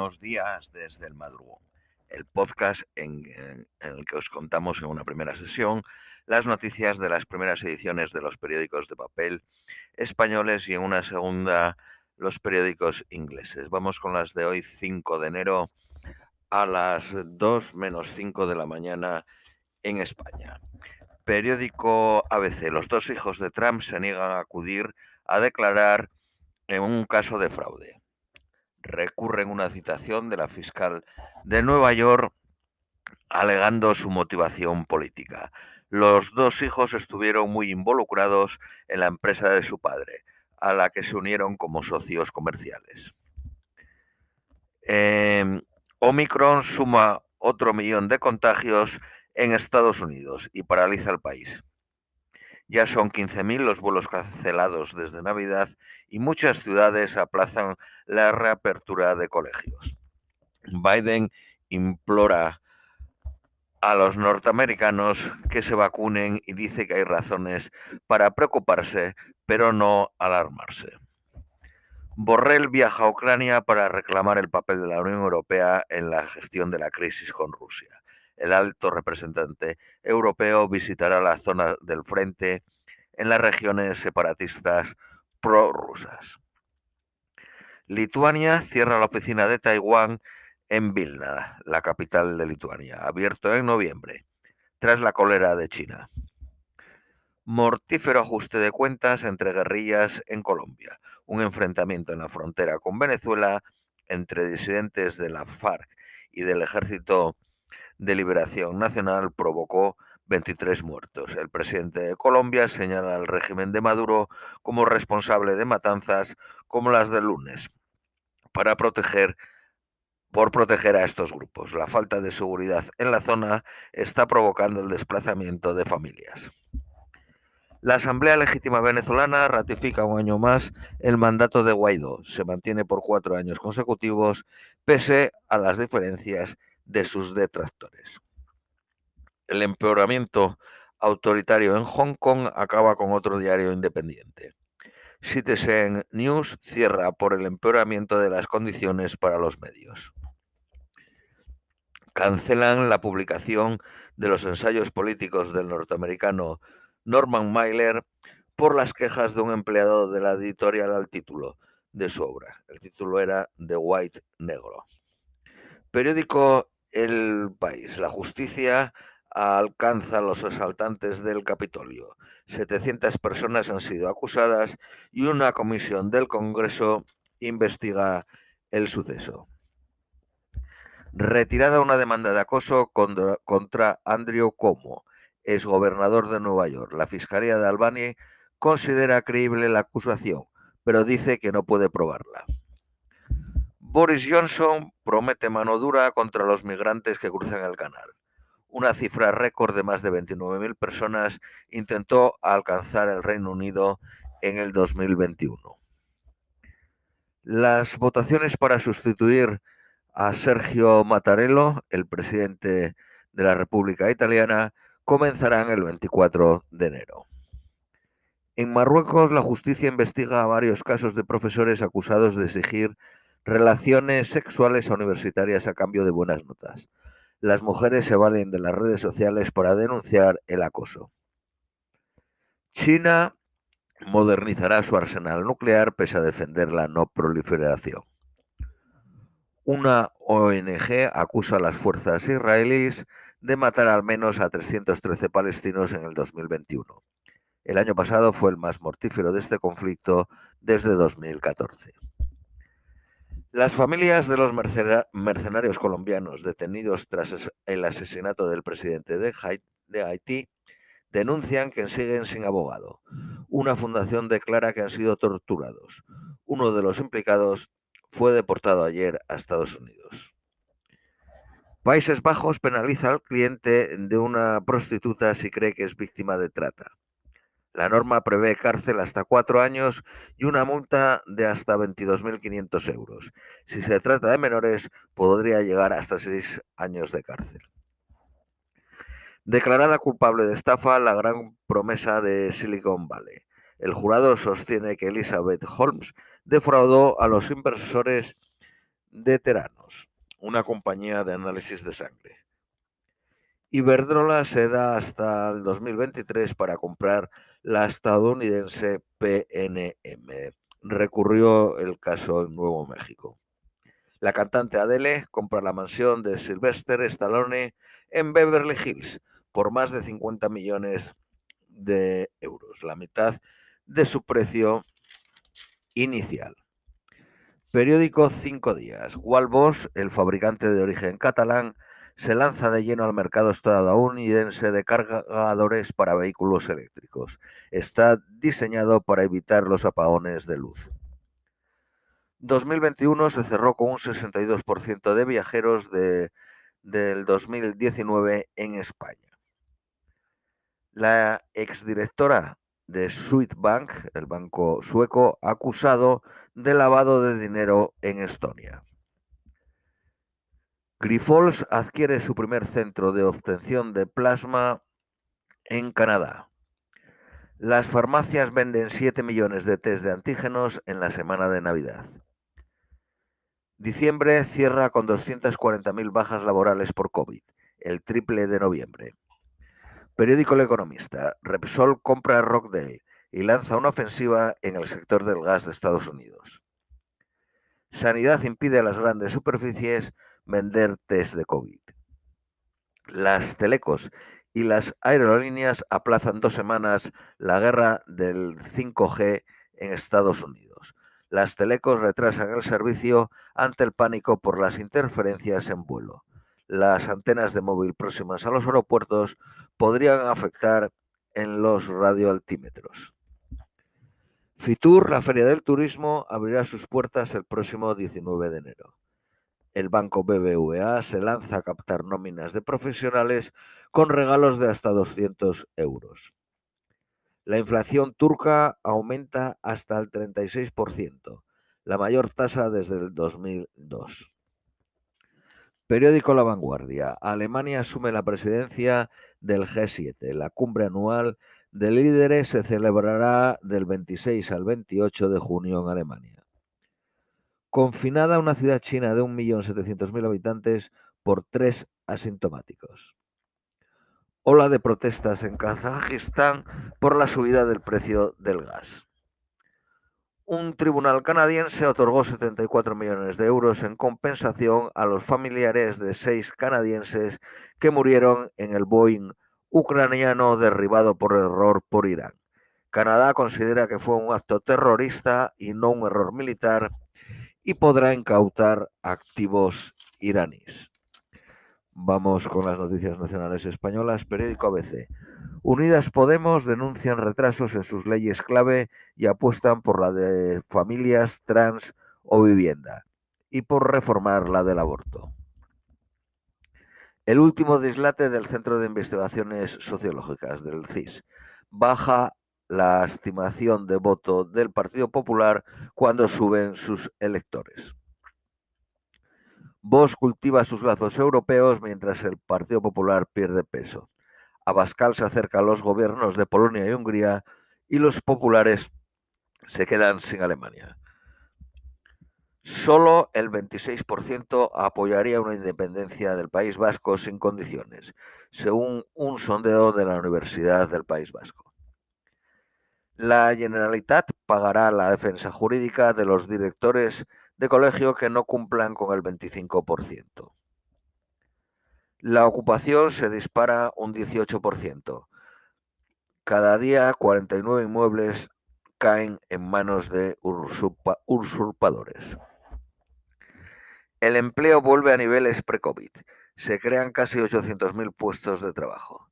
Buenos días desde el madrugón, el podcast en, en, el que os contamos en una primera sesión las noticias de las primeras ediciones de los periódicos de papel españoles y en una segunda los periódicos ingleses. Vamos con las de hoy 5 de enero a las 2 menos 5 de la mañana en España. Periódico ABC. Los dos hijos de Trump se niegan a acudir a declarar en un caso de fraude. Recurren una citación de la fiscal de Nueva York alegando su motivación política. Los dos hijos estuvieron muy involucrados en la empresa de su padre, a la que se unieron como socios comerciales. Eh, Omicron suma otro millón de contagios en Estados Unidos y paraliza el país. Ya son 15.000 los vuelos cancelados desde Navidad y muchas ciudades aplazan la reapertura de colegios. Biden implora a los norteamericanos que se vacunen y dice que hay razones para preocuparse, pero no alarmarse. Borrell viaja a Ucrania para reclamar el papel de la Unión Europea en la gestión de la crisis con Rusia el alto representante europeo visitará la zona del frente en las regiones separatistas prorrusas. Lituania cierra la oficina de Taiwán en Vilna, la capital de Lituania, abierto en noviembre, tras la cólera de China. Mortífero ajuste de cuentas entre guerrillas en Colombia, un enfrentamiento en la frontera con Venezuela entre disidentes de la FARC y del ejército de Liberación Nacional provocó 23 muertos. El presidente de Colombia señala al régimen de Maduro como responsable de matanzas como las del lunes para proteger por proteger a estos grupos. La falta de seguridad en la zona está provocando el desplazamiento de familias. La Asamblea Legítima Venezolana ratifica un año más el mandato de Guaidó. Se mantiene por cuatro años consecutivos, pese a las diferencias de sus detractores. El empeoramiento autoritario en Hong Kong acaba con otro diario independiente. Citizen News cierra por el empeoramiento de las condiciones para los medios. Cancelan la publicación de los ensayos políticos del norteamericano Norman Mailer por las quejas de un empleado de la editorial al título de su obra. El título era The White Negro. Periódico el país. La justicia alcanza a los asaltantes del Capitolio. 700 personas han sido acusadas y una comisión del Congreso investiga el suceso. Retirada una demanda de acoso contra, Andrew Cuomo, ex gobernador de Nueva York. La Fiscalía de Albany considera creíble la acusación, pero dice que no puede probarla. Boris Johnson promete mano dura contra los migrantes que cruzan el canal. Una cifra récord de más de 29.000 personas intentó alcanzar el Reino Unido en el 2021. Las votaciones para sustituir a Sergio Mattarello, el presidente de la República Italiana, comenzarán el 24 de enero. En Marruecos, la justicia investiga varios casos de profesores acusados de exigir Relaciones sexuales universitarias a cambio de buenas notas. Las mujeres se valen de las redes sociales para denunciar el acoso. China modernizará su arsenal nuclear pese a defender la no proliferación. Una ONG acusa a las fuerzas israelíes de matar al menos a 313 palestinos en el 2021. El año pasado fue el más mortífero de este conflicto desde 2014. Las familias de los mercenarios colombianos detenidos tras el asesinato del presidente de Haití denuncian que siguen sin abogado. Una fundación declara que han sido torturados. Uno de los implicados fue deportado ayer a Estados Unidos. Países Bajos penaliza al cliente de una prostituta si cree que es víctima de trata. La norma prevé cárcel hasta cuatro años y una multa de hasta 22.500 euros. Si se trata de menores, podría llegar hasta seis años de cárcel. Declarada culpable de estafa, la gran promesa de Silicon Valley. El jurado sostiene que Elizabeth Holmes defraudó a los inversores de Teranos, una compañía de análisis de sangre. Iberdrola se da hasta el 2023 para comprar la estadounidense PNM. Recurrió el caso en Nuevo México. La cantante Adele compra la mansión de Sylvester Stallone en Beverly Hills por más de 50 millones de euros, la mitad de su precio inicial. Periódico Cinco Días. Walbos, el fabricante de origen catalán, se lanza de lleno al mercado estadounidense de cargadores para vehículos eléctricos. Está diseñado para evitar los apagones de luz. 2021 se cerró con un 62% de viajeros de, del 2019 en España. La exdirectora de Swedbank, el banco sueco, acusado de lavado de dinero en Estonia. Grifols adquiere su primer centro de obtención de plasma en Canadá. Las farmacias venden 7 millones de test de antígenos en la semana de Navidad. Diciembre cierra con 240.000 bajas laborales por COVID, el triple de noviembre. Periódico El Economista. Repsol compra Rockdale y lanza una ofensiva en el sector del gas de Estados Unidos. Sanidad impide a las grandes superficies vender test de COVID. Las telecos y las aerolíneas aplazan dos semanas la guerra del 5G en Estados Unidos. Las telecos retrasan el servicio ante el pánico por las interferencias en vuelo las antenas de móvil próximas a los aeropuertos podrían afectar en los radioaltímetros. Fitur, la Feria del Turismo, abrirá sus puertas el próximo 19 de enero. El banco BBVA se lanza a captar nóminas de profesionales con regalos de hasta 200 euros. La inflación turca aumenta hasta el 36%, la mayor tasa desde el 2002. Periódico La Vanguardia. Alemania asume la presidencia del G7. La cumbre anual de líderes se celebrará del 26 al 28 de junio en Alemania. Confinada una ciudad china de 1.700.000 habitantes por tres asintomáticos. Ola de protestas en Kazajistán por la subida del precio del gas un tribunal canadiense otorgó 74 millones de euros en compensación a los familiares de seis canadienses que murieron en el Boeing ucraniano derribado por error por Irán. Canadá considera que fue un acto terrorista y no un error militar y podrá incautar activos iraníes. Vamos con las noticias nacionales españolas. Periódico ABC. Unidas Podemos denuncian retrasos en sus leyes clave y apuestan por la de familias, trans o vivienda y por reformar la del aborto. El último dislate del Centro de Investigaciones Sociológicas del CIS baja la estimación de voto del Partido Popular cuando suben sus electores. Vox cultiva sus lazos europeos mientras el Partido Popular pierde peso. Abascal se acerca a los gobiernos de Polonia y Hungría y los populares se quedan sin Alemania. Solo el 26% apoyaría una independencia del País Vasco sin condiciones, según un sondeo de la Universidad del País Vasco. La Generalitat pagará la defensa jurídica de los directores de colegio que no cumplan con el 25%. La ocupación se dispara un 18%. Cada día 49 inmuebles caen en manos de usurpadores. El empleo vuelve a niveles pre-COVID. Se crean casi 800.000 puestos de trabajo.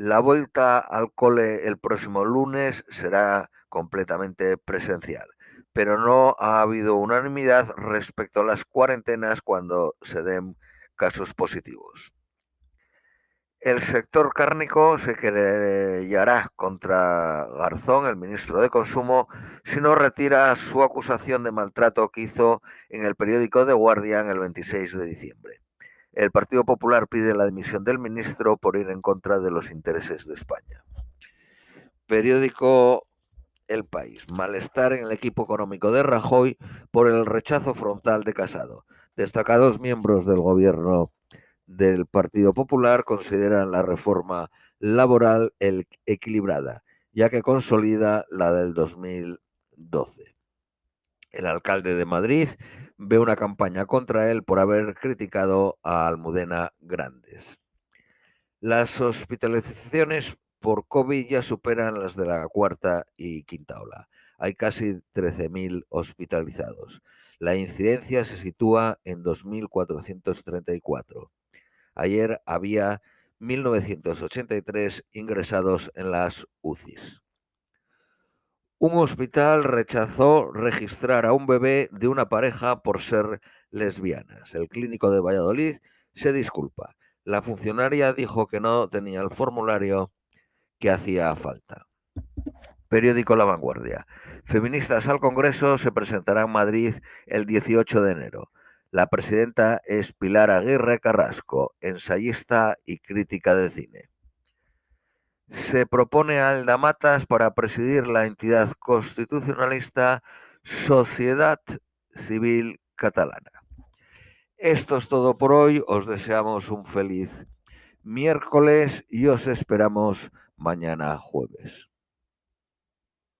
La vuelta al cole el próximo lunes será completamente presencial, pero no ha habido unanimidad respecto a las cuarentenas cuando se den casos positivos. El sector cárnico se querellará contra Garzón, el ministro de Consumo, si no retira su acusación de maltrato que hizo en el periódico The Guardian el 26 de diciembre. El Partido Popular pide la dimisión del ministro por ir en contra de los intereses de España. Periódico el país. Malestar en el equipo económico de Rajoy por el rechazo frontal de Casado. Destacados miembros del gobierno del Partido Popular consideran la reforma laboral equilibrada, ya que consolida la del 2012. El alcalde de Madrid ve una campaña contra él por haber criticado a Almudena Grandes. Las hospitalizaciones por COVID ya superan las de la cuarta y quinta ola. Hay casi 13.000 hospitalizados. La incidencia se sitúa en 2.434. Ayer había 1.983 ingresados en las UCIs. Un hospital rechazó registrar a un bebé de una pareja por ser lesbianas. El clínico de Valladolid se disculpa. La funcionaria dijo que no tenía el formulario que hacía falta. Periódico La Vanguardia. Feministas al Congreso se presentará en Madrid el 18 de enero. La presidenta es Pilar Aguirre Carrasco, ensayista y crítica de cine se propone a Alda Matas para presidir la entidad constitucionalista Sociedad Civil Catalana. Esto es todo por hoy, os deseamos un feliz miércoles y os esperamos mañana jueves.